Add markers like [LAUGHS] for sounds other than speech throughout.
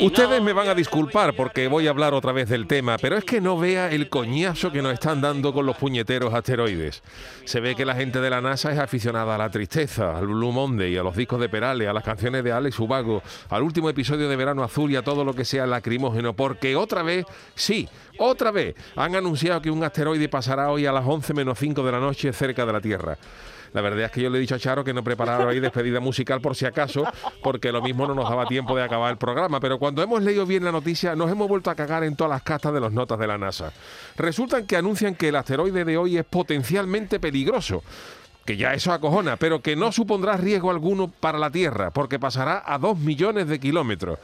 Ustedes me van a disculpar porque voy a hablar otra vez del tema, pero es que no vea el coñazo que nos están dando con los puñeteros asteroides. Se ve que la gente de la NASA es aficionada a la tristeza, al Blue Monday, a los discos de Perales, a las canciones de Alex Ubago, al último episodio de Verano Azul y a todo lo que sea lacrimógeno, porque otra vez, sí, otra vez, han anunciado que un asteroide pasará hoy a las 11 menos 5 de la noche cerca de la Tierra. La verdad es que yo le he dicho a Charo que no preparara ahí despedida musical por si acaso, porque lo mismo no nos daba tiempo de acabar el programa. Pero cuando hemos leído bien la noticia, nos hemos vuelto a cagar en todas las castas de las notas de la NASA. Resultan que anuncian que el asteroide de hoy es potencialmente peligroso que ya eso acojona, pero que no supondrá riesgo alguno para la Tierra, porque pasará a dos millones de kilómetros.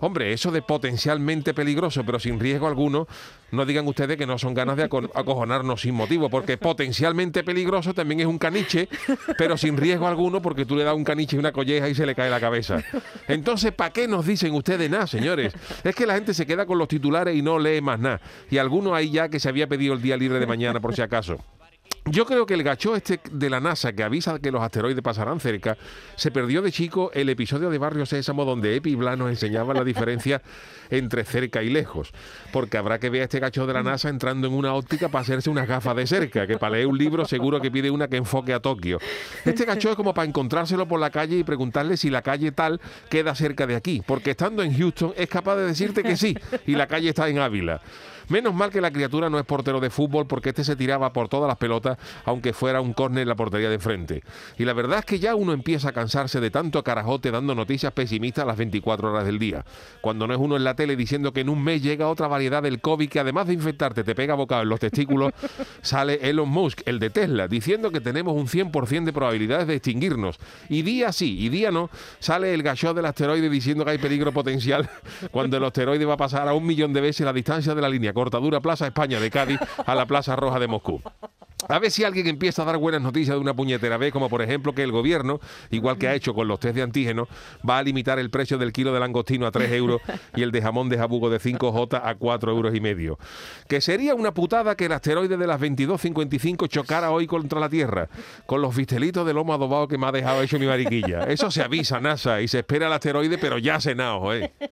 Hombre, eso de potencialmente peligroso, pero sin riesgo alguno, no digan ustedes que no son ganas de acojonarnos sin motivo, porque potencialmente peligroso también es un caniche, pero sin riesgo alguno, porque tú le das un caniche y una colleja y se le cae la cabeza. Entonces, ¿para qué nos dicen ustedes nada, señores? Es que la gente se queda con los titulares y no lee más nada. Y algunos ahí ya que se había pedido el día libre de mañana, por si acaso. Yo creo que el gacho este de la NASA que avisa que los asteroides pasarán cerca, se perdió de chico el episodio de Barrio Sésamo donde Epi Blas nos enseñaba la diferencia [LAUGHS] entre cerca y lejos. Porque habrá que ver a este gacho de la NASA entrando en una óptica para hacerse unas gafas de cerca, que para leer un libro seguro que pide una que enfoque a Tokio. Este gacho es como para encontrárselo por la calle y preguntarle si la calle tal queda cerca de aquí. Porque estando en Houston es capaz de decirte que sí, y la calle está en Ávila. Menos mal que la criatura no es portero de fútbol porque este se tiraba por todas las pelotas, aunque fuera un córner en la portería de frente. Y la verdad es que ya uno empieza a cansarse de tanto carajote dando noticias pesimistas las 24 horas del día. Cuando no es uno en la tele diciendo que en un mes llega otra variedad del COVID que además de infectarte te pega bocado en los testículos, [LAUGHS] sale Elon Musk, el de Tesla, diciendo que tenemos un 100% de probabilidades de extinguirnos. Y día sí y día no, sale el gachó del asteroide diciendo que hay peligro potencial [LAUGHS] cuando el asteroide va a pasar a un millón de veces la distancia de la línea cortadura Plaza España de Cádiz a la Plaza Roja de Moscú. A ver si alguien empieza a dar buenas noticias de una puñetera vez, como por ejemplo que el gobierno, igual que ha hecho con los test de antígenos, va a limitar el precio del kilo de langostino a 3 euros y el de jamón de jabugo de 5J a 4 euros y medio. Que sería una putada que el asteroide de las 22.55 chocara hoy contra la Tierra, con los vistelitos de lomo adobado que me ha dejado hecho mi mariquilla. Eso se avisa, NASA, y se espera el asteroide, pero ya cenado, ¿eh?